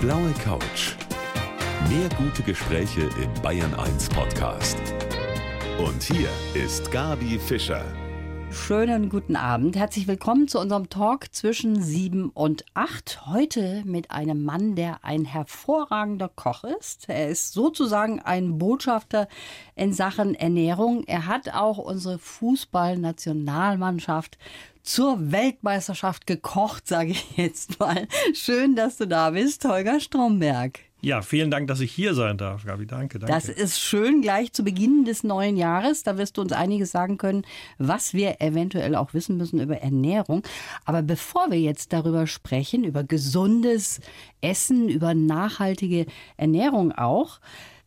blaue Couch. Mehr gute Gespräche im Bayern 1 Podcast. Und hier ist Gabi Fischer. Schönen guten Abend. Herzlich willkommen zu unserem Talk zwischen sieben und acht. Heute mit einem Mann, der ein hervorragender Koch ist. Er ist sozusagen ein Botschafter in Sachen Ernährung. Er hat auch unsere Fußballnationalmannschaft zur Weltmeisterschaft gekocht, sage ich jetzt mal. Schön, dass du da bist, Holger Stromberg. Ja, vielen Dank, dass ich hier sein darf, Gabi. Danke, danke. Das ist schön, gleich zu Beginn des neuen Jahres. Da wirst du uns einiges sagen können, was wir eventuell auch wissen müssen über Ernährung. Aber bevor wir jetzt darüber sprechen, über gesundes Essen, über nachhaltige Ernährung auch,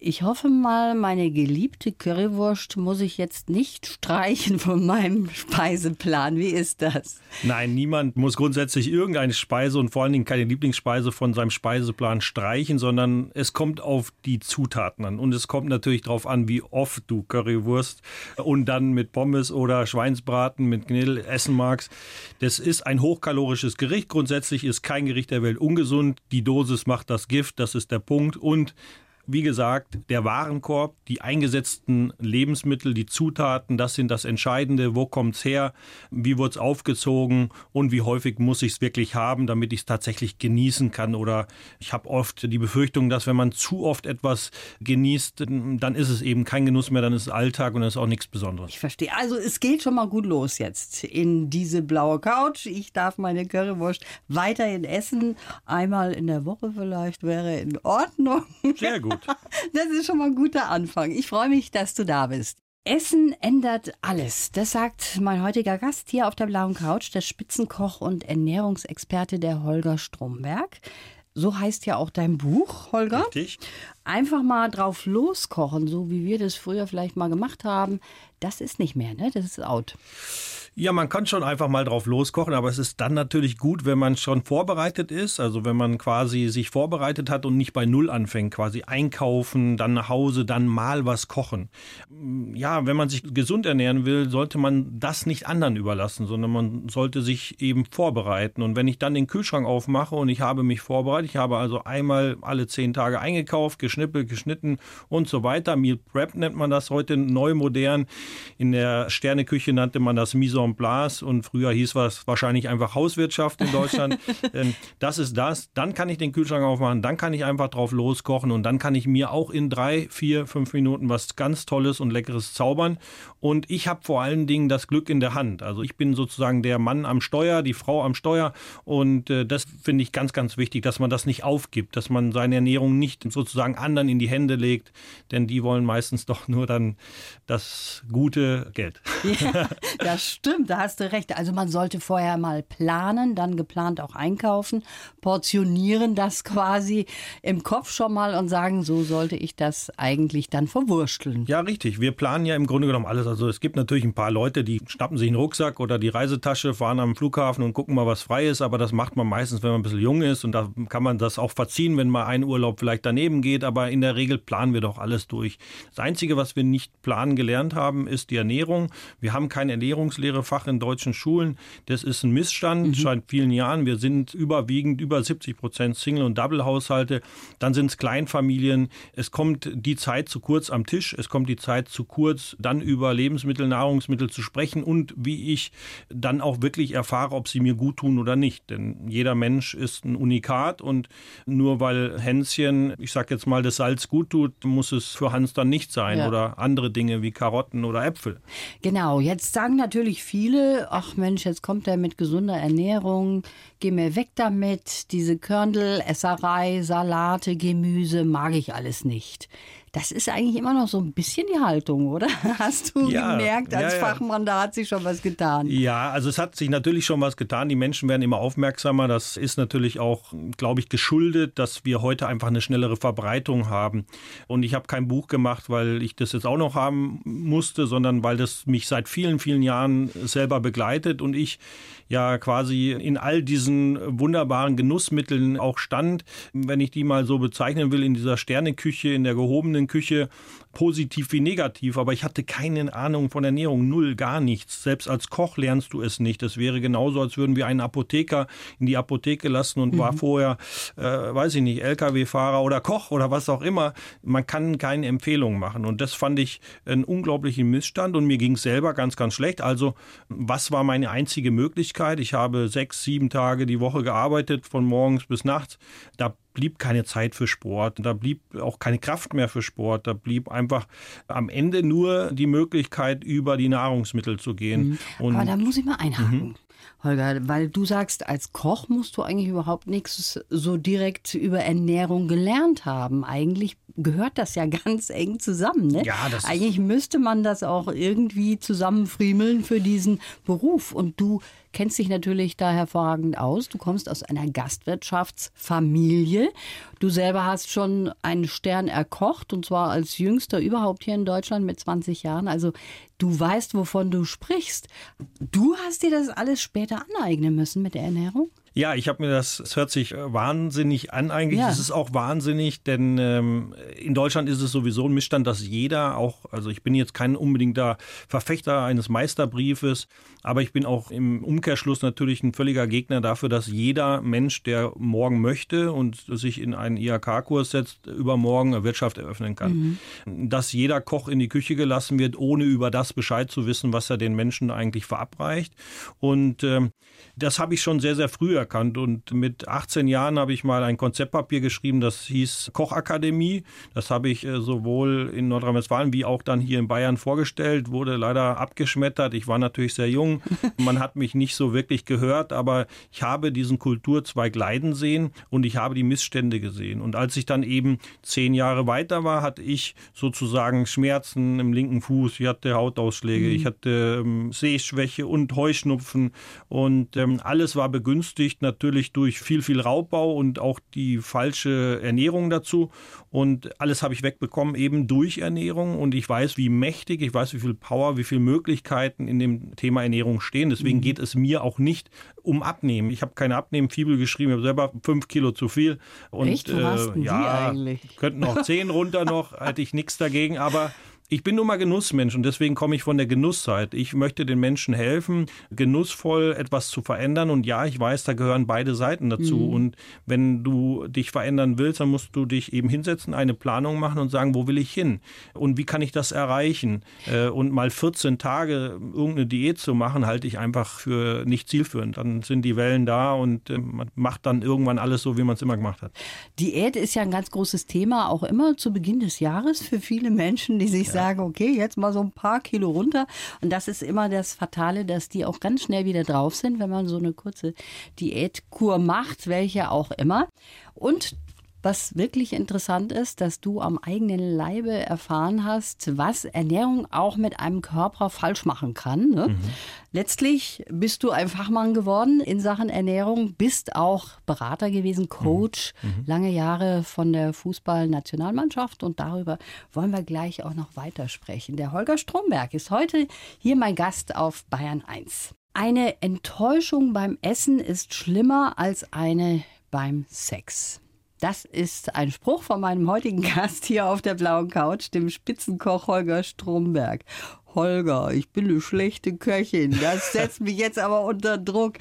ich hoffe mal, meine geliebte Currywurst muss ich jetzt nicht streichen von meinem Speiseplan. Wie ist das? Nein, niemand muss grundsätzlich irgendeine Speise und vor allen Dingen keine Lieblingsspeise von seinem Speiseplan streichen, sondern es kommt auf die Zutaten an. Und es kommt natürlich darauf an, wie oft du Currywurst und dann mit Pommes oder Schweinsbraten mit Knödel essen magst. Das ist ein hochkalorisches Gericht. Grundsätzlich ist kein Gericht der Welt ungesund. Die Dosis macht das Gift, das ist der Punkt. Und wie gesagt, der Warenkorb, die eingesetzten Lebensmittel, die Zutaten, das sind das Entscheidende. Wo kommt es her? Wie wurde es aufgezogen? Und wie häufig muss ich es wirklich haben, damit ich es tatsächlich genießen kann? Oder ich habe oft die Befürchtung, dass wenn man zu oft etwas genießt, dann ist es eben kein Genuss mehr, dann ist es Alltag und das ist auch nichts Besonderes. Ich verstehe. Also es geht schon mal gut los jetzt in diese blaue Couch. Ich darf meine Currywurst weiterhin essen. Einmal in der Woche vielleicht wäre in Ordnung. Sehr gut. Das ist schon mal ein guter Anfang. Ich freue mich, dass du da bist. Essen ändert alles. Das sagt mein heutiger Gast hier auf der blauen Couch, der Spitzenkoch und Ernährungsexperte der Holger Stromberg. So heißt ja auch dein Buch, Holger. Richtig. Einfach mal drauf loskochen, so wie wir das früher vielleicht mal gemacht haben. Das ist nicht mehr, ne? Das ist out. Ja, man kann schon einfach mal drauf loskochen, aber es ist dann natürlich gut, wenn man schon vorbereitet ist, also wenn man quasi sich vorbereitet hat und nicht bei Null anfängt, quasi einkaufen, dann nach Hause, dann mal was kochen. Ja, wenn man sich gesund ernähren will, sollte man das nicht anderen überlassen, sondern man sollte sich eben vorbereiten. Und wenn ich dann den Kühlschrank aufmache und ich habe mich vorbereitet, ich habe also einmal alle zehn Tage eingekauft, geschnippelt, geschnitten und so weiter. Meal Prep nennt man das heute neu modern. In der Sterneküche nannte man das Mise en place und früher hieß was wahrscheinlich einfach Hauswirtschaft in Deutschland. Ähm, das ist das. Dann kann ich den Kühlschrank aufmachen, dann kann ich einfach drauf loskochen und dann kann ich mir auch in drei, vier, fünf Minuten was ganz Tolles und Leckeres zaubern. Und ich habe vor allen Dingen das Glück in der Hand. Also ich bin sozusagen der Mann am Steuer, die Frau am Steuer und äh, das finde ich ganz, ganz wichtig, dass man das nicht aufgibt, dass man seine Ernährung nicht sozusagen anderen in die Hände legt, denn die wollen meistens doch nur dann das gute Geld. Ja, das stimmt, da hast du recht. Also man sollte vorher mal planen, dann geplant auch einkaufen, portionieren das quasi im Kopf schon mal und sagen, so sollte ich das eigentlich dann verwursteln. Ja, richtig. Wir planen ja im Grunde genommen alles. Also es gibt natürlich ein paar Leute, die schnappen sich einen Rucksack oder die Reisetasche, fahren am Flughafen und gucken mal, was frei ist. Aber das macht man meistens, wenn man ein bisschen jung ist. Und da kann man das auch verziehen, wenn mal ein Urlaub vielleicht daneben geht. Aber in der Regel planen wir doch alles durch. Das Einzige, was wir nicht planen gelernt haben, ist die Ernährung. Wir haben kein Ernährungslehrefach in deutschen Schulen. Das ist ein Missstand mhm. seit vielen Jahren. Wir sind überwiegend über 70 Prozent Single- und Double-Haushalte. Dann sind es Kleinfamilien. Es kommt die Zeit zu kurz am Tisch. Es kommt die Zeit zu kurz, dann über Lebensmittel, Nahrungsmittel zu sprechen und wie ich dann auch wirklich erfahre, ob sie mir gut tun oder nicht. Denn jeder Mensch ist ein Unikat und nur weil Hänschen, ich sag jetzt mal, das Salz gut tut, muss es für Hans dann nicht sein ja. oder andere Dinge wie Karotten oder Äpfel. Genau, jetzt sagen natürlich viele, ach Mensch, jetzt kommt er mit gesunder Ernährung, geh mir weg damit, diese Körndelesserei, Salate, Gemüse, mag ich alles nicht. Das ist eigentlich immer noch so ein bisschen die Haltung, oder? Hast du ja, gemerkt, als ja, ja. Fachmann, da hat sich schon was getan. Ja, also es hat sich natürlich schon was getan. Die Menschen werden immer aufmerksamer. Das ist natürlich auch, glaube ich, geschuldet, dass wir heute einfach eine schnellere Verbreitung haben. Und ich habe kein Buch gemacht, weil ich das jetzt auch noch haben musste, sondern weil das mich seit vielen, vielen Jahren selber begleitet und ich ja quasi in all diesen wunderbaren Genussmitteln auch stand, wenn ich die mal so bezeichnen will, in dieser Sterneküche, in der gehobenen Küche, positiv wie negativ, aber ich hatte keine Ahnung von Ernährung, null, gar nichts. Selbst als Koch lernst du es nicht. Das wäre genauso, als würden wir einen Apotheker in die Apotheke lassen und mhm. war vorher, äh, weiß ich nicht, Lkw-Fahrer oder Koch oder was auch immer. Man kann keine Empfehlungen machen. Und das fand ich einen unglaublichen Missstand und mir ging es selber ganz, ganz schlecht. Also, was war meine einzige Möglichkeit? Ich habe sechs, sieben Tage die Woche gearbeitet, von morgens bis nachts. Da blieb keine Zeit für Sport, da blieb auch keine Kraft mehr für Sport, da blieb einfach am Ende nur die Möglichkeit, über die Nahrungsmittel zu gehen. Mhm. Aber da muss ich mal einhaken. Mhm. Holger, weil du sagst, als Koch musst du eigentlich überhaupt nichts so direkt über Ernährung gelernt haben. Eigentlich gehört das ja ganz eng zusammen. Ne? Ja, das eigentlich müsste man das auch irgendwie zusammenfriemeln für diesen Beruf. Und du kennst dich natürlich da hervorragend aus. Du kommst aus einer Gastwirtschaftsfamilie. Du selber hast schon einen Stern erkocht und zwar als jüngster überhaupt hier in Deutschland mit 20 Jahren. Also du weißt, wovon du sprichst. Du hast dir das alles später aneignen müssen mit der Ernährung? Ja, ich habe mir das, es hört sich äh, wahnsinnig an eigentlich. Ja. Es ist auch wahnsinnig, denn ähm, in Deutschland ist es sowieso ein Missstand, dass jeder auch, also ich bin jetzt kein unbedingter Verfechter eines Meisterbriefes, aber ich bin auch im Umkehrschluss natürlich ein völliger Gegner dafür, dass jeder Mensch, der morgen möchte und sich in einen IHK-Kurs setzt, übermorgen eine Wirtschaft eröffnen kann. Mhm. Dass jeder Koch in die Küche gelassen wird, ohne über das Bescheid zu wissen, was er den Menschen eigentlich verabreicht. Und ähm, das habe ich schon sehr, sehr früh erkannt. Und mit 18 Jahren habe ich mal ein Konzeptpapier geschrieben, das hieß Kochakademie. Das habe ich äh, sowohl in Nordrhein-Westfalen wie auch dann hier in Bayern vorgestellt, wurde leider abgeschmettert. Ich war natürlich sehr jung. Man hat mich nicht so wirklich gehört, aber ich habe diesen Kulturzweig leiden sehen und ich habe die Missstände gesehen. Und als ich dann eben zehn Jahre weiter war, hatte ich sozusagen Schmerzen im linken Fuß. Ich hatte Hautausschläge, mhm. ich hatte ähm, Sehschwäche und Heuschnupfen und ähm, alles war begünstigt natürlich durch viel, viel Raubbau und auch die falsche Ernährung dazu. Und alles habe ich wegbekommen, eben durch Ernährung. Und ich weiß, wie mächtig, ich weiß, wie viel Power, wie viele Möglichkeiten in dem Thema Ernährung stehen. Deswegen mhm. geht es mir auch nicht um Abnehmen. Ich habe keine Abnehmfibel geschrieben, ich habe selber fünf Kilo zu viel. Und Echt? Wo äh, ja, eigentlich? könnten auch zehn runter noch, hätte ich nichts dagegen. Aber ich bin nun mal Genussmensch und deswegen komme ich von der Genussseite. Ich möchte den Menschen helfen, genussvoll etwas zu verändern. Und ja, ich weiß, da gehören beide Seiten dazu. Mhm. Und wenn du dich verändern willst, dann musst du dich eben hinsetzen, eine Planung machen und sagen, wo will ich hin? Und wie kann ich das erreichen? Äh, und mal 14 Tage irgendeine Diät zu machen, halte ich einfach für nicht zielführend. Dann sind die Wellen da und äh, man macht dann irgendwann alles so, wie man es immer gemacht hat. Diät ist ja ein ganz großes Thema, auch immer zu Beginn des Jahres für viele Menschen, die sich sagen, okay, jetzt mal so ein paar Kilo runter. Und das ist immer das Fatale, dass die auch ganz schnell wieder drauf sind, wenn man so eine kurze Diätkur macht, welche auch immer. Und was wirklich interessant ist, dass du am eigenen Leibe erfahren hast, was Ernährung auch mit einem Körper falsch machen kann. Ne? Mhm. Letztlich bist du ein Fachmann geworden in Sachen Ernährung, bist auch Berater gewesen, Coach, mhm. mhm. lange Jahre von der Fußballnationalmannschaft und darüber wollen wir gleich auch noch weitersprechen. Der Holger Stromberg ist heute hier mein Gast auf Bayern 1. Eine Enttäuschung beim Essen ist schlimmer als eine beim Sex. Das ist ein Spruch von meinem heutigen Gast hier auf der blauen Couch, dem Spitzenkoch Holger Stromberg. Holger, ich bin eine schlechte Köchin. Das setzt mich jetzt aber unter Druck.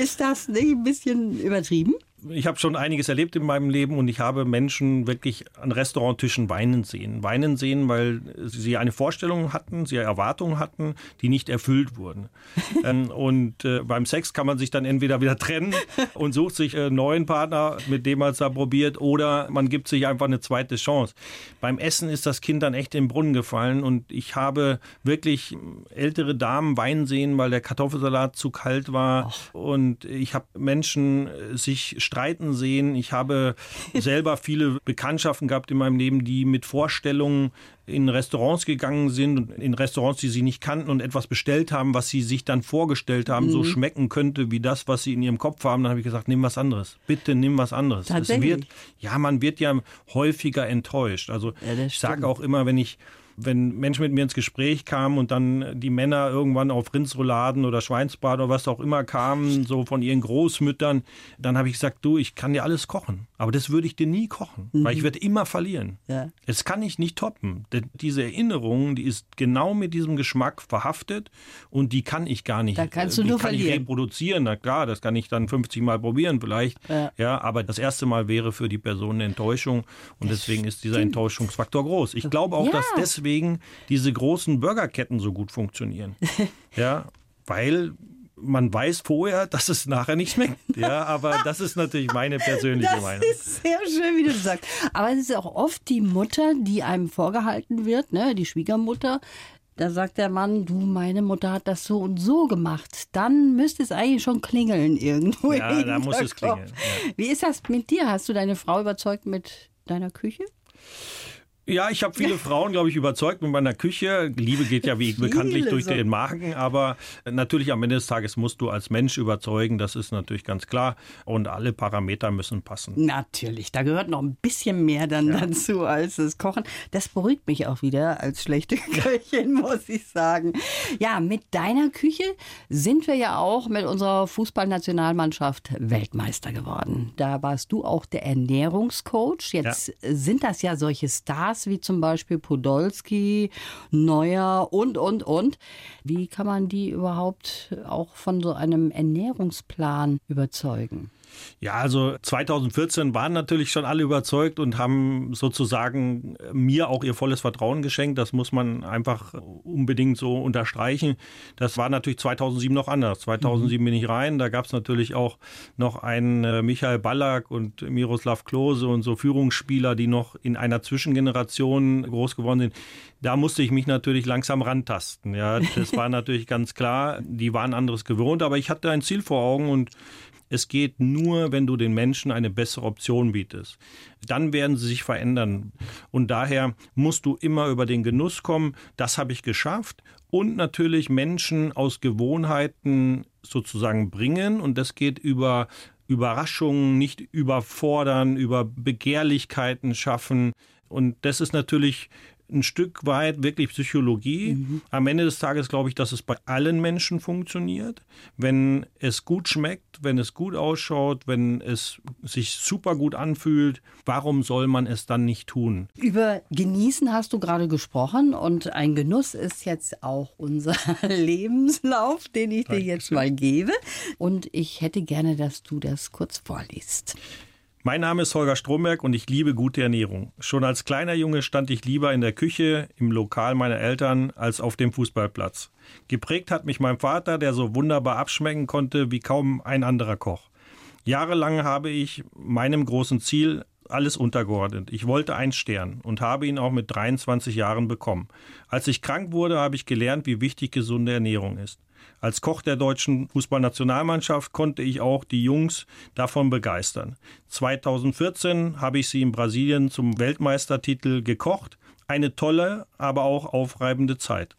Ist das nicht ein bisschen übertrieben? Ich habe schon einiges erlebt in meinem Leben und ich habe Menschen wirklich an Restauranttischen weinen sehen. Weinen sehen, weil sie eine Vorstellung hatten, sie Erwartungen hatten, die nicht erfüllt wurden. Ähm, und äh, beim Sex kann man sich dann entweder wieder trennen und sucht sich einen neuen Partner, mit dem man es da probiert, oder man gibt sich einfach eine zweite Chance. Beim Essen ist das Kind dann echt im Brunnen gefallen und ich habe wirklich ältere Damen weinen sehen, weil der Kartoffelsalat zu kalt war. Ach. Und ich habe Menschen sich streiten sehen. Ich habe selber viele Bekanntschaften gehabt in meinem Leben, die mit Vorstellungen in Restaurants gegangen sind, in Restaurants, die sie nicht kannten und etwas bestellt haben, was sie sich dann vorgestellt haben, mhm. so schmecken könnte wie das, was sie in ihrem Kopf haben. Dann habe ich gesagt, nimm was anderes. Bitte nimm was anderes. Tatsächlich? Wird, ja, man wird ja häufiger enttäuscht. Also ja, ich sage auch immer, wenn ich wenn Menschen mit mir ins Gespräch kamen und dann die Männer irgendwann auf Rindsrouladen oder Schweinsbad oder was auch immer kamen, so von ihren Großmüttern, dann habe ich gesagt, du, ich kann dir alles kochen. Aber das würde ich dir nie kochen, mhm. weil ich werde immer verlieren. Ja. Das kann ich nicht toppen. Denn diese Erinnerung, die ist genau mit diesem Geschmack verhaftet und die kann ich gar nicht. Da kannst du nur kann verlieren. Ich reproduzieren. Na klar, das kann ich dann 50 Mal probieren vielleicht. Ja. ja aber das erste Mal wäre für die Person eine Enttäuschung und Das deswegen ist dieser. Enttäuschungsfaktor groß. Ich glaube auch, Ja. dass deswegen diese großen Burgerketten so gut funktionieren. ja, weil man weiß vorher, dass es nachher nicht schmeckt. Ja, aber das ist natürlich meine persönliche Das Meinung. ist sehr schön, wie du das sagst. Aber es ist auch oft die Mutter, die einem vorgehalten wird, ne, die Schwiegermutter. Da sagt der Mann, du, meine Mutter hat das so und so gemacht. Dann müsste es eigentlich schon klingeln irgendwo. Ja, da muss es klingeln, ja. Wie ist das mit dir? Hast du deine Frau überzeugt mit deiner Küche? Ja, ich habe viele Frauen, glaube ich, überzeugt mit meiner Küche. Liebe geht ja wie bekanntlich durch so. den Magen, aber natürlich am Ende des Tages musst du als Mensch überzeugen, das ist natürlich ganz klar. Und alle Parameter müssen passen. Natürlich, da gehört noch ein bisschen mehr dann dazu als das Kochen. Das beruhigt mich auch wieder als schlechte Köchin, muss ich sagen. Ja, mit deiner Küche sind wir ja auch mit unserer Fußballnationalmannschaft Weltmeister geworden. Da warst du auch der Ernährungscoach. Jetzt sind das ja solche Stars wie zum Beispiel Podolski, Neuer und, und, und. Wie kann man die überhaupt auch von so einem Ernährungsplan überzeugen? Ja, also 2014 waren natürlich schon alle überzeugt und haben sozusagen mir auch ihr volles Vertrauen geschenkt. Das muss man einfach unbedingt so unterstreichen. Das war natürlich 2007 noch anders. 2007 bin ich rein. Da gab es natürlich auch noch einen äh, Michael Ballack und Miroslav Klose und so Führungsspieler, die noch in einer Zwischengeneration groß geworden sind. Da musste ich mich natürlich langsam rantasten. Ja, das war natürlich ganz klar. Die waren anderes gewohnt, aber ich hatte ein Ziel vor Augen und es geht nur, wenn du den Menschen eine bessere Option bietest. Dann werden sie sich verändern. Und daher musst du immer über den Genuss kommen. Das habe ich geschafft. Und natürlich Menschen aus Gewohnheiten sozusagen bringen. Und das geht über Überraschungen, nicht überfordern, über Begehrlichkeiten schaffen. Und das ist natürlich ein Stück weit wirklich Psychologie. Am Ende des Tages glaube ich, dass es bei allen Menschen funktioniert. Wenn es gut schmeckt, wenn es gut ausschaut, wenn es sich super gut anfühlt, warum soll man es dann nicht tun? Über Genießen hast du gerade gesprochen und ein Genuss ist jetzt auch unser Lebenslauf, den ich dir jetzt mal gebe. Und ich hätte gerne, dass du das kurz vorliest. Mein Name ist Holger Stromberg und ich liebe gute Ernährung. Schon als kleiner Junge stand ich lieber in der Küche, im Lokal meiner Eltern, als auf dem Fußballplatz. Geprägt hat mich mein Vater, der so wunderbar abschmecken konnte wie kaum ein anderer Koch. Jahrelang habe ich meinem großen Ziel alles untergeordnet. Ich wollte einen Stern und habe ihn auch mit 23 Jahren bekommen. Als ich krank wurde, habe ich gelernt, wie wichtig gesunde Ernährung ist. Als Koch der deutschen Fußballnationalmannschaft konnte ich auch die Jungs davon begeistern. 2014 habe ich sie in Brasilien zum Weltmeistertitel gekocht. Eine tolle, aber auch aufreibende Zeit.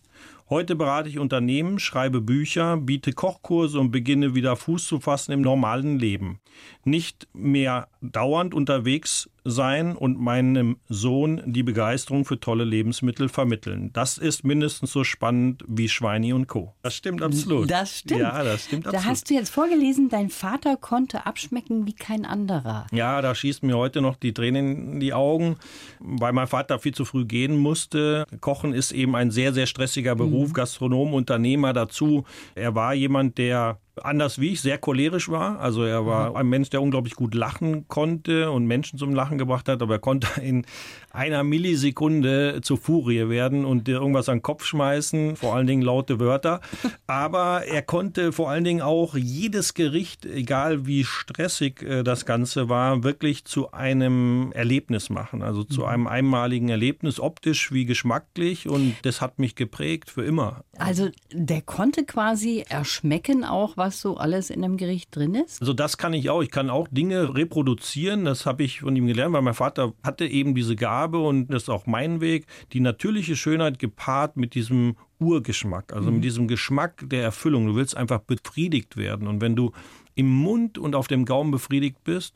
Heute berate ich Unternehmen, schreibe Bücher, biete Kochkurse und beginne wieder Fuß zu fassen im normalen Leben. Nicht mehr dauernd unterwegs sein und meinem Sohn die Begeisterung für tolle Lebensmittel vermitteln. Das ist mindestens so spannend wie Schweini und Co. Das stimmt absolut. Das stimmt. Ja, das stimmt Da absolut. hast du jetzt vorgelesen, dein Vater konnte abschmecken wie kein anderer. Ja, da schießt mir heute noch die Tränen in die Augen, weil mein Vater viel zu früh gehen musste. Kochen ist eben ein sehr, sehr stressiger Beruf, Gastronom, Unternehmer dazu. Er war jemand, der anders wie ich sehr cholerisch war. Also er war ein Mensch, der unglaublich gut lachen konnte und Menschen zum Lachen gebracht hat, aber er konnte in einer Millisekunde zur Furie werden und dir irgendwas an den Kopf schmeißen, vor allen Dingen laute Wörter. Aber er konnte vor allen Dingen auch jedes Gericht, egal wie stressig äh, das Ganze war, wirklich zu einem Erlebnis machen. Also zu einem einmaligen Erlebnis, optisch wie geschmacklich. Und das hat mich geprägt für immer. Also der konnte quasi erschmecken auch, was so alles in einem Gericht drin ist. Also das kann ich auch. Ich kann auch Dinge reproduzieren. Das habe ich von ihm gelernt, weil mein Vater hatte eben diese Gabe und das ist auch mein Weg. Die natürliche Schönheit gepaart mit diesem Urgeschmack, also mit diesem Geschmack der Erfüllung. Du willst einfach befriedigt werden. Und wenn du im Mund und auf dem Gaumen befriedigt bist,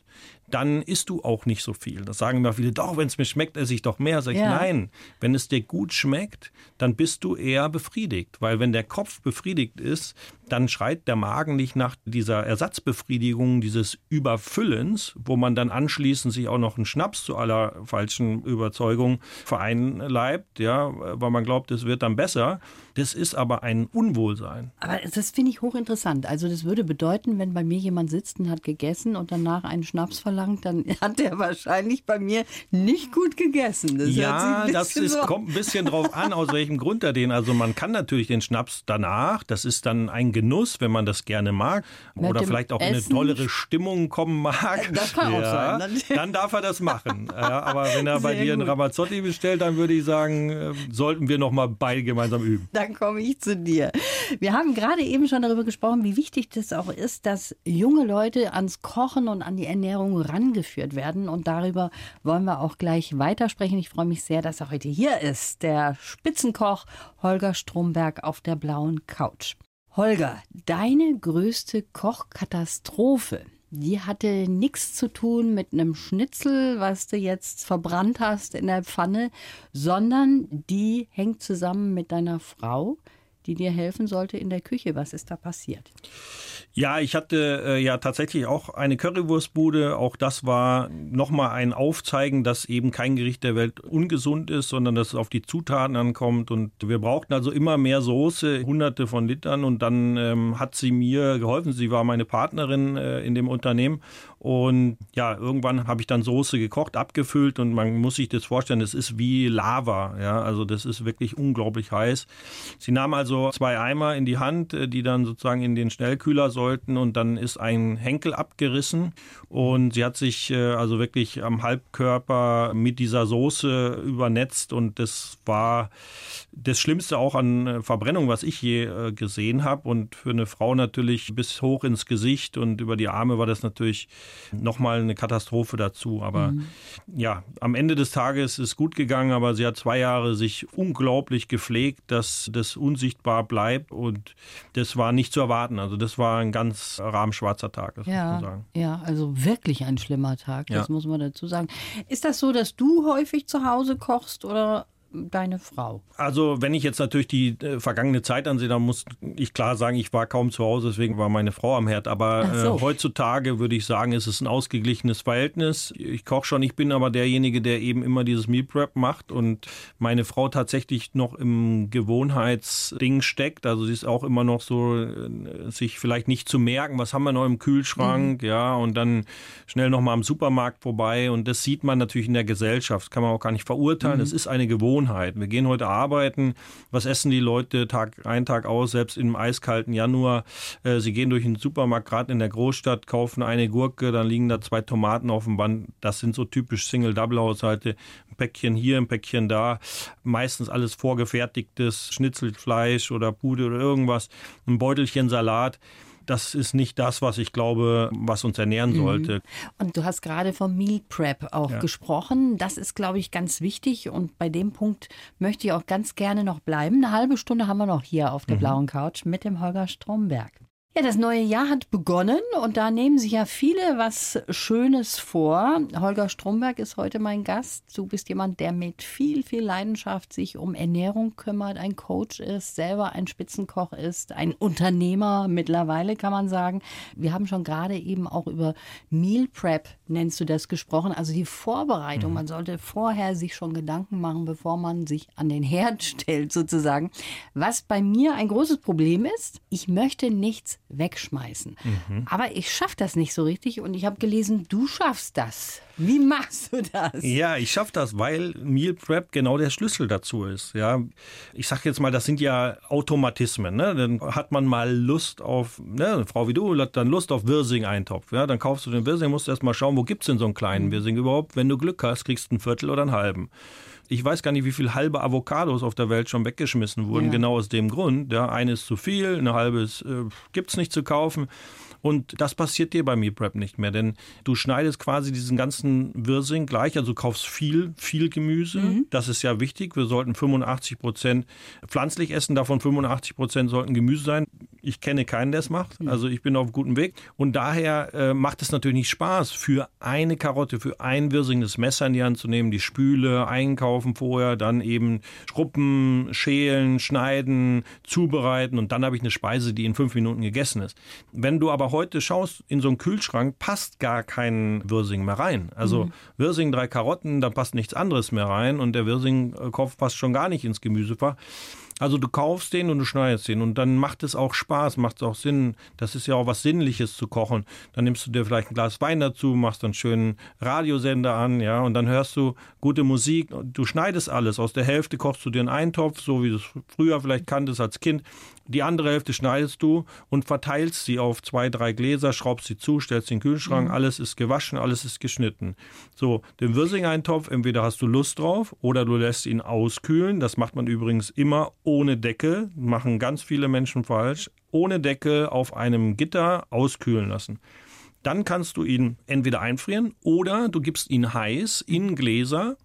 dann isst du auch nicht so viel. Das sagen immer viele, doch, wenn es mir schmeckt, esse ich doch mehr. Sag ich, Ja. nein, wenn es dir gut schmeckt, dann bist du eher befriedigt. Weil wenn der Kopf befriedigt ist, dann schreit der Magen nicht nach dieser Ersatzbefriedigung, dieses Überfüllens, wo man dann anschließend sich auch noch einen Schnaps zu aller falschen Überzeugung vereinleibt, ja, weil man glaubt, es wird dann besser. Das ist aber ein Unwohlsein. Aber das finde ich hochinteressant. Also das würde bedeuten, wenn bei mir jemand sitzt und hat gegessen und danach einen Schnaps verlangt, dann hat der wahrscheinlich bei mir nicht gut gegessen. Das ja, das ist, so kommt ein bisschen drauf an, aus welchem Grund er den. Also man kann natürlich den Schnaps danach, das ist dann ein Genuss, wenn man das gerne mag. Mit oder vielleicht auch in eine Essen. tollere Stimmung kommen mag. Das kann auch ja, sein. Dann darf er das machen. Ja, aber wenn er bei Sehr dir einen. Ramazzotti bestellt, dann würde ich sagen, äh, sollten wir noch mal beide gemeinsam üben. Dann komme ich zu dir. Wir haben gerade eben schon darüber gesprochen, wie wichtig das auch ist, dass junge Leute ans Kochen und an die Ernährung rangeführt werden. Und darüber wollen wir auch gleich weitersprechen. Ich freue mich sehr, dass er heute hier ist, der Spitzenkoch Holger Stromberg auf der blauen Couch. Holger, deine größte Kochkatastrophe, die hatte nichts zu tun mit einem Schnitzel, was du jetzt verbrannt hast in der Pfanne, sondern die hängt zusammen mit deiner Frau, die dir helfen sollte in der Küche. Was ist da passiert? Ja, ich hatte äh, ja tatsächlich auch eine Currywurstbude. Auch das war nochmal ein Aufzeigen, dass eben kein Gericht der Welt ungesund ist, sondern dass es auf die Zutaten ankommt. Und wir brauchten also immer mehr Soße, hunderte von Litern. Und dann ähm, hat sie mir geholfen. Sie war meine Partnerin äh, in dem Unternehmen. Und ja, irgendwann habe ich dann Soße gekocht, abgefüllt. Und man muss sich das vorstellen, es ist wie Lava. Ja, also das ist wirklich unglaublich heiß. Sie nahm also zwei Eimer in die Hand, äh, die dann sozusagen in den Schnellkühler sollten und dann ist ein Henkel abgerissen und sie hat sich äh, also wirklich am Halbkörper mit dieser Soße übernetzt und das war das Schlimmste auch an äh, Verbrennung, was ich je gesehen habe und für eine Frau natürlich bis hoch ins Gesicht und über die Arme war das natürlich nochmal eine Katastrophe dazu. Aber ja, am Ende des Tages ist gut gegangen, aber sie hat zwei Jahre sich unglaublich gepflegt, dass das unsichtbar bleibt und das war nicht zu erwarten. Also das war ein ganz rahmschwarzer Tag, das muss man sagen. ja, also wirklich ein schlimmer Tag, das Ja. muss man dazu sagen. Ist das so, dass du häufig zu Hause kochst oder deine Frau? Also wenn ich jetzt natürlich die äh, vergangene Zeit ansehe, dann muss ich klar sagen, ich war kaum zu Hause, deswegen war meine Frau am Herd. Aber Ach so. äh, heutzutage würde ich sagen, ist es ein ausgeglichenes Verhältnis. Ich koche schon, ich bin aber derjenige, der eben immer dieses Meal Prep macht und meine Frau tatsächlich noch im Gewohnheitsding steckt. Also sie ist auch immer noch so, äh, sich vielleicht nicht zu merken, was haben wir noch im Kühlschrank, ja, und dann schnell noch mal am Supermarkt vorbei. Und das sieht man natürlich in der Gesellschaft, kann man auch gar nicht verurteilen. Es ist eine Gewohnheit. Wir gehen heute arbeiten. Was essen die Leute Tag ein, Tag aus, selbst im eiskalten Januar? Äh, sie gehen durch den Supermarkt, gerade in der Großstadt, kaufen eine Gurke, dann liegen da zwei Tomaten auf dem Band. Das sind so typisch Single-Double-Haushalte. Ein Päckchen hier, ein Päckchen da. Meistens alles vorgefertigtes Schnitzelfleisch oder Pude oder irgendwas. Ein Beutelchen Salat. Das ist nicht das, was ich glaube, was uns ernähren sollte. Und du hast gerade vom Meal Prep auch Ja. gesprochen. Das ist, glaube ich, ganz wichtig. Und bei dem Punkt möchte ich auch ganz gerne noch bleiben. Eine halbe Stunde haben wir noch hier auf Mhm. der blauen Couch mit dem Holger Stromberg. Ja, das neue Jahr hat begonnen und da nehmen sich ja viele was Schönes vor. Holger Stromberg ist heute mein Gast. Du bist jemand, der mit viel, viel Leidenschaft sich um Ernährung kümmert, ein Coach ist, selber ein Spitzenkoch ist, ein Unternehmer mittlerweile, kann man sagen. Wir haben schon gerade eben auch über Meal Prep, nennst du das, gesprochen. Also die Vorbereitung. Man sollte vorher sich schon Gedanken machen, bevor man sich an den Herd stellt, sozusagen. Was bei mir ein großes Problem ist, ich möchte nichts wegschmeißen. Aber ich schaffe das nicht so richtig und ich habe gelesen, du schaffst das. Wie machst du das? Ja, ich schaffe das, weil Meal Prep genau der Schlüssel dazu ist. Ja, ich sage jetzt mal, das sind ja Automatismen. Ne? Dann hat man mal Lust auf, ne, eine Frau wie du hat dann Lust auf Wirsing-Eintopf. Ja, dann kaufst du den Wirsing, musst erst mal schauen, wo gibt's denn so einen kleinen Wirsing überhaupt? Wenn du Glück hast, kriegst du ein Viertel oder einen halben. Ich weiß gar nicht, wie viele halbe Avocados auf der Welt schon weggeschmissen wurden, Ja. genau aus dem Grund. Ja, eine ist zu viel, eine halbe ist, äh, gibt's nicht zu kaufen. Und das passiert dir bei Meal Prep nicht mehr, denn du schneidest quasi diesen ganzen Wirsing gleich, also du kaufst viel, viel Gemüse. Das ist ja wichtig. Wir sollten 85 Prozent pflanzlich essen, davon 85 Prozent sollten Gemüse sein. Ich kenne keinen, der es macht. Also ich bin auf guten Weg. Und daher äh, macht es natürlich nicht Spaß, für eine Karotte, für ein Wirsing das Messer in die Hand zu nehmen, die Spüle, einkaufen vorher, dann eben schruppen, schälen, schneiden, zubereiten und dann habe ich eine Speise, die in fünf Minuten gegessen ist. Wenn du aber heute schaust, in so einen Kühlschrank passt gar kein Wirsing mehr rein. Also mhm. Wirsing, drei Karotten, da passt nichts anderes mehr rein und der Wirsingkopf passt schon gar nicht ins Gemüsefach. Also du kaufst den und du schneidest den und dann macht es auch Spaß, macht es auch Sinn. Das ist ja auch was Sinnliches zu kochen. Dann nimmst du dir vielleicht ein Glas Wein dazu, machst einen schönen Radiosender an, ja, und dann hörst du gute Musik. Du schneidest alles. Aus der Hälfte kochst du dir einen Eintopf, so wie du es früher vielleicht kanntest als Kind. Die andere Hälfte schneidest du und verteilst sie auf zwei, drei Gläser, schraubst sie zu, stellst sie in den Kühlschrank, mhm. alles ist gewaschen, alles ist geschnitten. So, den Würsing-Eintopf, entweder hast du Lust drauf oder du lässt ihn auskühlen. Das macht man übrigens immer ohne Deckel, machen ganz viele Menschen falsch. Ohne Deckel auf einem Gitter auskühlen lassen. Dann kannst du ihn entweder einfrieren oder du gibst ihn heiß in Gläser,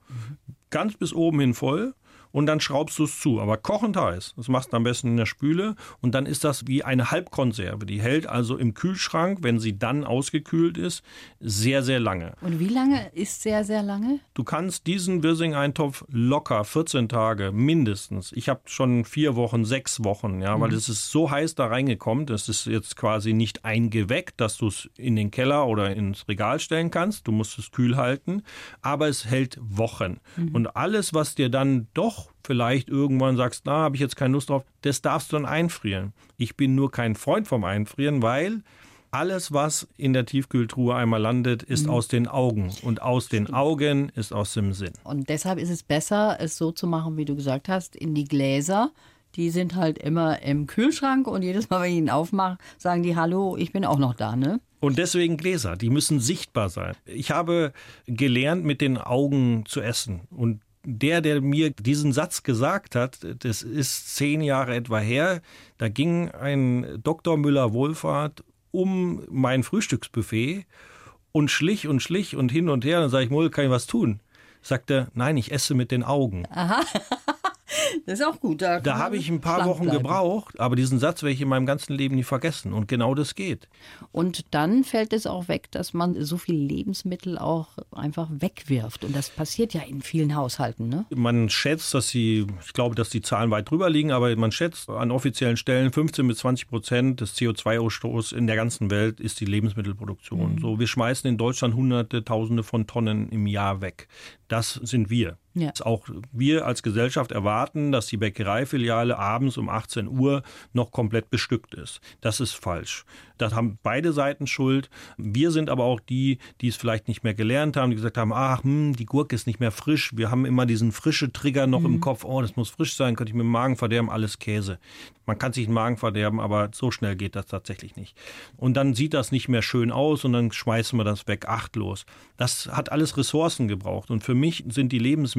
ganz bis oben hin voll und dann schraubst du es zu, aber kochend heiß. Das machst du am besten in der Spüle und dann ist das wie eine Halbkonserve. Die hält also im Kühlschrank, wenn sie dann ausgekühlt ist, sehr, sehr lange. Und wie lange ist sehr, sehr lange? Du kannst diesen Wirsing-Eintopf locker 14 Tage mindestens. Ich habe schon vier Wochen, sechs Wochen, ja, mhm. weil es ist so heiß da reingekommen. Das ist jetzt quasi nicht eingeweckt, dass du es in den Keller oder ins Regal stellen kannst. Du musst es kühl halten, aber es hält Wochen. Mhm. Und alles, was dir dann doch vielleicht irgendwann sagst, na, habe ich jetzt keine Lust drauf, das darfst du dann einfrieren. Ich bin nur kein Freund vom Einfrieren, weil alles, was in der Tiefkühltruhe einmal landet, ist mhm. aus den Augen. Und aus den Augen ist aus dem Sinn. Und deshalb ist es besser, es so zu machen, wie du gesagt hast, in die Gläser. Die sind halt immer im Kühlschrank und jedes Mal, wenn ich ihn aufmache, sagen die Hallo, ich bin auch noch da, ne? Und deswegen Gläser, die müssen sichtbar sein. Ich habe gelernt, mit den Augen zu essen. Und der, der mir diesen Satz gesagt hat, das ist zehn Jahre etwa her, da ging ein Dr. Müller-Wohlfahrt um mein Frühstücksbuffet und schlich und schlich und hin und her. Dann sage ich, Mull, kann ich was tun? Sagt er, nein, ich esse mit den Augen. Aha. Das ist auch gut. Da, da habe ich ein paar Wochen bleiben. gebraucht, aber diesen Satz werde ich in meinem ganzen Leben nie vergessen. Und genau das geht. Und dann fällt es auch weg, dass man so viel Lebensmittel auch einfach wegwirft. Und das passiert ja in vielen Haushalten. Ne? Man schätzt, dass sie, ich glaube, dass die Zahlen weit drüber liegen, aber man schätzt an offiziellen Stellen 15 bis 20 Prozent des CO2-Ausstoßes in der ganzen Welt ist die Lebensmittelproduktion. Mhm. So, wir schmeißen in Deutschland Hunderte, Tausende von Tonnen im Jahr weg. Das sind wir. Ja. Auch wir als Gesellschaft erwarten, dass die Bäckereifiliale abends um 18 Uhr noch komplett bestückt ist. Das ist falsch. Da haben beide Seiten Schuld. Wir sind aber auch die, die es vielleicht nicht mehr gelernt haben, die gesagt haben, ach, hm, die Gurke ist nicht mehr frisch. Wir haben immer diesen frische Trigger noch mhm. im Kopf. Oh, das muss frisch sein, könnte ich mir den Magen verderben, alles Käse. Man kann sich den Magen verderben, aber so schnell geht das tatsächlich nicht. Und dann sieht das nicht mehr schön aus und dann schmeißen wir das weg, achtlos. Das hat alles Ressourcen gebraucht. Und für mich sind die Lebensmittel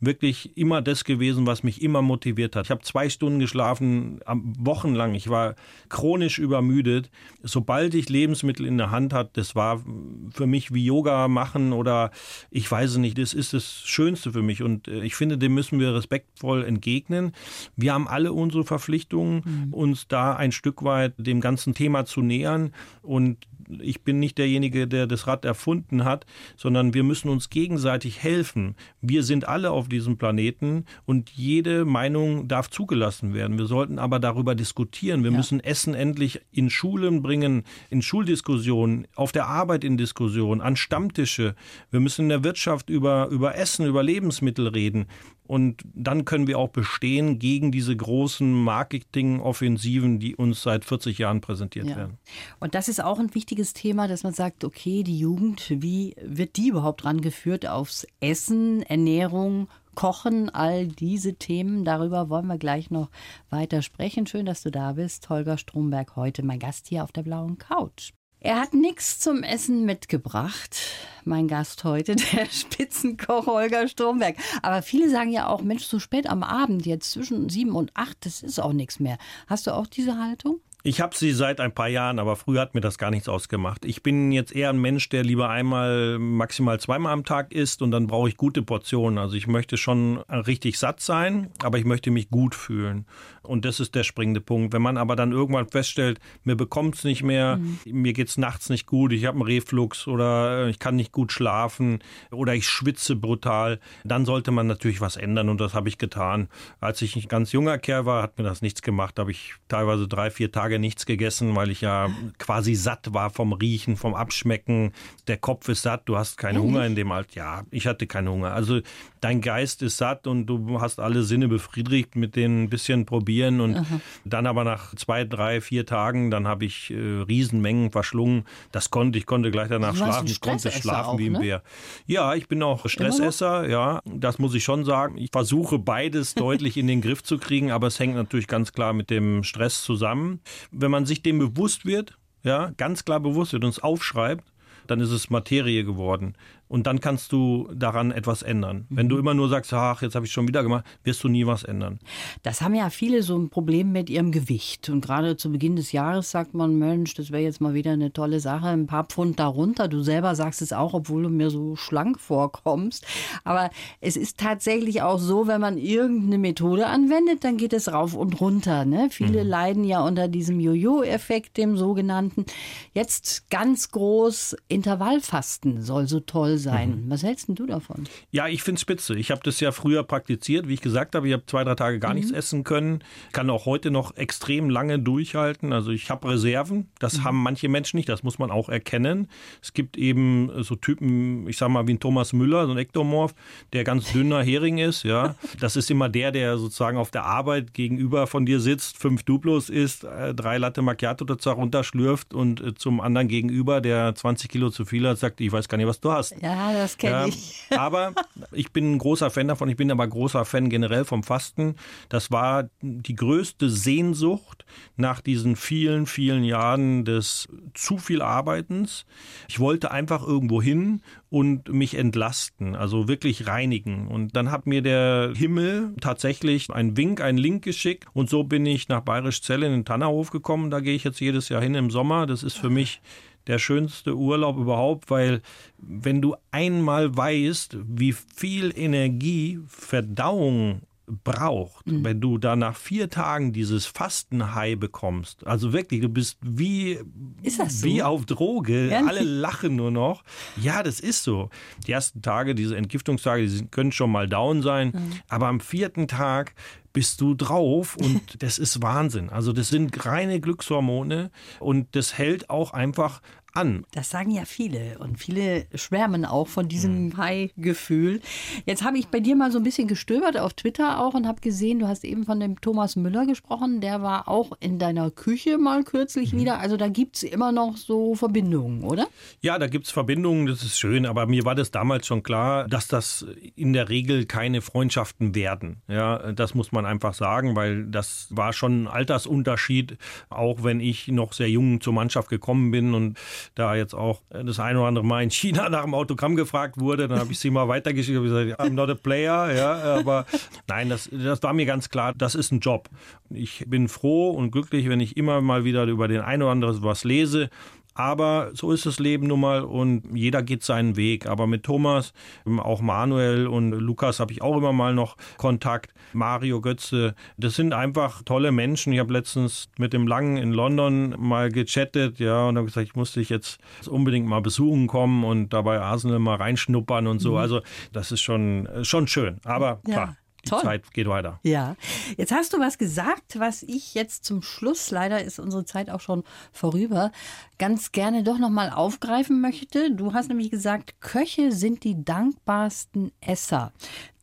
wirklich immer das gewesen, was mich immer motiviert hat. Ich habe zwei Stunden geschlafen, wochenlang. Ich war chronisch übermüdet sobald ich Lebensmittel in der Hand hatte, das war für mich wie Yoga machen oder ich weiß es nicht, das ist das Schönste für mich und äh, ich finde, dem müssen wir respektvoll entgegnen. Wir haben alle unsere Verpflichtungen, mhm. uns da ein Stück weit dem ganzen Thema zu nähern und ich bin nicht derjenige, der das Rad erfunden hat, sondern wir müssen uns gegenseitig helfen. Wir sind alle auf diesem Planeten und jede Meinung darf zugelassen werden. Wir sollten aber darüber diskutieren. Wir ja. müssen Essen endlich in Schulen bringen, in Schuldiskussionen, auf der Arbeit in Diskussionen, an Stammtische. Wir müssen in der Wirtschaft über, über Essen, über Lebensmittel reden. Und dann können wir auch bestehen gegen diese großen Marketing-Offensiven, die uns seit 40 Jahren präsentiert ja. werden. Und das ist auch ein wichtiges Thema, dass man sagt, okay, die Jugend, wie wird die überhaupt rangeführt aufs Essen, Ernährung, Kochen, all diese Themen. Darüber wollen wir gleich noch weiter sprechen. Schön, dass du da bist. Holger Stromberg, heute mein Gast hier auf der blauen Couch. Er hat nichts zum Essen mitgebracht. Mein Gast heute, der Spitzenkoch Holger Stromberg. Aber viele sagen ja auch, Mensch, so spät am Abend, jetzt zwischen sieben und acht, das ist auch nichts mehr. Hast du auch diese Haltung? Ich habe sie seit ein paar Jahren, aber früher hat mir das gar nichts ausgemacht. Ich bin jetzt eher ein Mensch, der lieber einmal, maximal zweimal am Tag isst und dann brauche ich gute Portionen. Also ich möchte schon richtig satt sein, aber ich möchte mich gut fühlen. Und das ist der springende Punkt. Wenn man aber dann irgendwann feststellt, mir bekommt es nicht mehr, mhm. mir es nachts nicht gut, ich habe einen Reflux oder ich kann nicht gut schlafen oder ich schwitze brutal, dann sollte man natürlich was ändern und das habe ich getan. Als ich ein ganz junger Kerl war, hat mir das nichts gemacht. Da habe ich teilweise drei, vier Tage Tage nichts gegessen, weil ich ja quasi satt war vom Riechen, vom Abschmecken. Der Kopf ist satt, du hast keinen Hunger in dem Alter. Ja, ich hatte keinen Hunger. Also dein Geist ist satt und du hast alle Sinne befriedigt mit den ein bisschen probieren und Aha. dann aber nach zwei, drei, vier Tagen, dann habe ich äh, Riesenmengen verschlungen. Das konnte ich, konnte gleich danach schlafen. Ich konnte schlafen auch, wie ein ne? Bär. Ja, ich bin auch Stressesser, ja, das muss ich schon sagen. Ich versuche beides deutlich in den Griff zu kriegen, aber es hängt natürlich ganz klar mit dem Stress zusammen wenn man sich dem bewusst wird, ja, ganz klar bewusst wird und es aufschreibt, dann ist es Materie geworden. Und dann kannst du daran etwas ändern. Wenn du mhm. immer nur sagst, ach, jetzt habe ich schon wieder gemacht, wirst du nie was ändern. Das haben ja viele so ein Problem mit ihrem Gewicht. Und gerade zu Beginn des Jahres sagt man, Mensch, das wäre jetzt mal wieder eine tolle Sache, ein paar Pfund darunter. Du selber sagst es auch, obwohl du mir so schlank vorkommst. Aber es ist tatsächlich auch so, wenn man irgendeine Methode anwendet, dann geht es rauf und runter. Ne? Viele mhm. leiden ja unter diesem Jojo-Effekt, dem sogenannten. Jetzt ganz groß Intervallfasten soll so toll sein. Mhm. Was hältst du davon? Ja, ich finde es spitze. Ich habe das ja früher praktiziert, wie ich gesagt habe. Ich habe zwei, drei Tage gar mhm. nichts essen können. Kann auch heute noch extrem lange durchhalten. Also ich habe Reserven. Das mhm. haben manche Menschen nicht. Das muss man auch erkennen. Es gibt eben so Typen, ich sage mal wie ein Thomas Müller, so ein Ektomorph, der ganz dünner Hering ist. Ja, das ist immer der, der sozusagen auf der Arbeit gegenüber von dir sitzt, fünf Duplos isst, äh, drei Latte Macchiato dazu runterschlürft und äh, zum anderen gegenüber, der 20 Kilo zu viel hat, sagt, ich weiß gar nicht, was du hast. Ja, das kenne ähm, ich. aber ich bin ein großer Fan davon. Ich bin aber großer Fan generell vom Fasten. Das war die größte Sehnsucht nach diesen vielen, vielen Jahren des zu viel Arbeitens. Ich wollte einfach irgendwo hin und mich entlasten, also wirklich reinigen. Und dann hat mir der Himmel tatsächlich einen Wink, einen Link geschickt und so bin ich nach Bayerisch Zelle in den Tannerhof gekommen. Da gehe ich jetzt jedes Jahr hin im Sommer. Das ist für mich der schönste Urlaub überhaupt, weil wenn du einmal weißt, wie viel Energie Verdauung braucht, mhm. wenn du da nach vier Tagen dieses Fastenhai bekommst, also wirklich, du bist wie, so? wie auf Droge, Ehrlich? alle lachen nur noch. Ja, das ist so. Die ersten Tage, diese Entgiftungstage, die können schon mal down sein, mhm. aber am vierten Tag bist du drauf und das ist Wahnsinn. Also das sind reine Glückshormone und das hält auch einfach an. Das sagen ja viele und viele schwärmen auch von diesem mhm. High-Gefühl. Jetzt habe ich bei dir mal so ein bisschen gestöbert auf Twitter auch und habe gesehen, du hast eben von dem Thomas Müller gesprochen. Der war auch in deiner Küche mal kürzlich mhm. wieder. Also da gibt es immer noch so Verbindungen, oder? Ja, da gibt es Verbindungen, das ist schön. Aber mir war das damals schon klar, dass das in der Regel keine Freundschaften werden. Ja, das muss man einfach sagen, weil das war schon ein Altersunterschied, auch wenn ich noch sehr jung zur Mannschaft gekommen bin und da jetzt auch das ein oder andere Mal in China nach dem Autogramm gefragt wurde, dann habe ich sie mal weitergeschickt. Und gesagt, I'm not a player, ja, aber nein, das, das war mir ganz klar, das ist ein Job. Ich bin froh und glücklich, wenn ich immer mal wieder über den ein oder anderen was lese aber so ist das Leben nun mal und jeder geht seinen Weg. Aber mit Thomas, auch Manuel und Lukas habe ich auch immer mal noch Kontakt. Mario Götze, das sind einfach tolle Menschen. Ich habe letztens mit dem Langen in London mal gechattet, ja, und habe gesagt, ich musste dich jetzt unbedingt mal besuchen kommen und dabei Arsenal mal reinschnuppern und so. Mhm. Also das ist schon, schon schön. Aber ja. klar die Toll. Zeit geht weiter. Ja, jetzt hast du was gesagt, was ich jetzt zum Schluss, leider ist unsere Zeit auch schon vorüber, ganz gerne doch nochmal aufgreifen möchte. Du hast nämlich gesagt, Köche sind die dankbarsten Esser.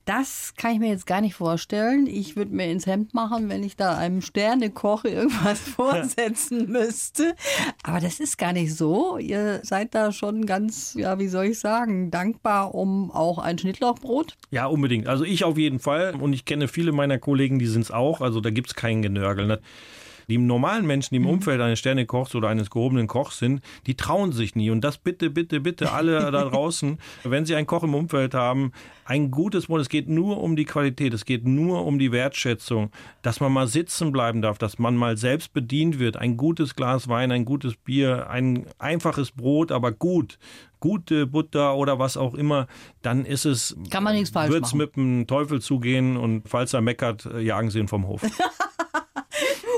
Das kann ich mir jetzt gar nicht vorstellen. Ich würde mir ins Hemd machen, wenn ich da einem Sternekoch irgendwas vorsetzen müsste. Aber das ist gar nicht so. Ihr seid da schon ganz, ja, wie soll ich sagen, dankbar um auch ein Schnittlauchbrot? Ja, unbedingt. Also ich auf jeden Fall. Und ich kenne viele meiner Kollegen, die sind es auch. Also da gibt es keinen Genörgel. Die normalen Menschen, die im Umfeld eines Sternekochs oder eines gehobenen Kochs sind, die trauen sich nie. Und das bitte, bitte, bitte alle da draußen, wenn Sie einen Koch im Umfeld haben, ein gutes Wort. Es geht nur um die Qualität, es geht nur um die Wertschätzung, dass man mal sitzen bleiben darf, dass man mal selbst bedient wird. Ein gutes Glas Wein, ein gutes Bier, ein einfaches Brot, aber gut gute Butter oder was auch immer, dann ist es. Kann man nichts falsch Wird es mit dem Teufel zugehen und falls er meckert, jagen sie ihn vom Hof.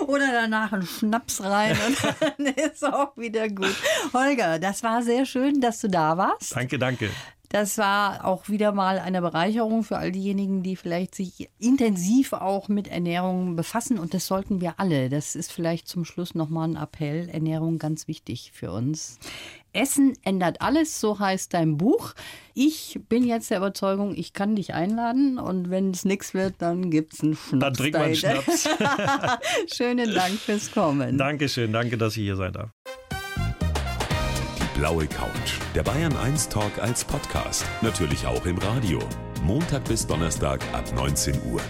Oder danach einen Schnaps rein und dann ist auch wieder gut. Holger, das war sehr schön, dass du da warst. Danke, danke. Das war auch wieder mal eine Bereicherung für all diejenigen, die vielleicht sich intensiv auch mit Ernährung befassen. Und das sollten wir alle. Das ist vielleicht zum Schluss nochmal ein Appell. Ernährung ganz wichtig für uns. Essen ändert alles, so heißt dein Buch. Ich bin jetzt der Überzeugung, ich kann dich einladen und wenn es nichts wird, dann gibt es einen Schnaps. Dann trinkt man Schnaps. Schönen Dank fürs Kommen. Dankeschön, danke, dass ich hier sein darf. Die blaue Couch, der Bayern 1 Talk als Podcast, natürlich auch im Radio. Montag bis Donnerstag ab 19 Uhr.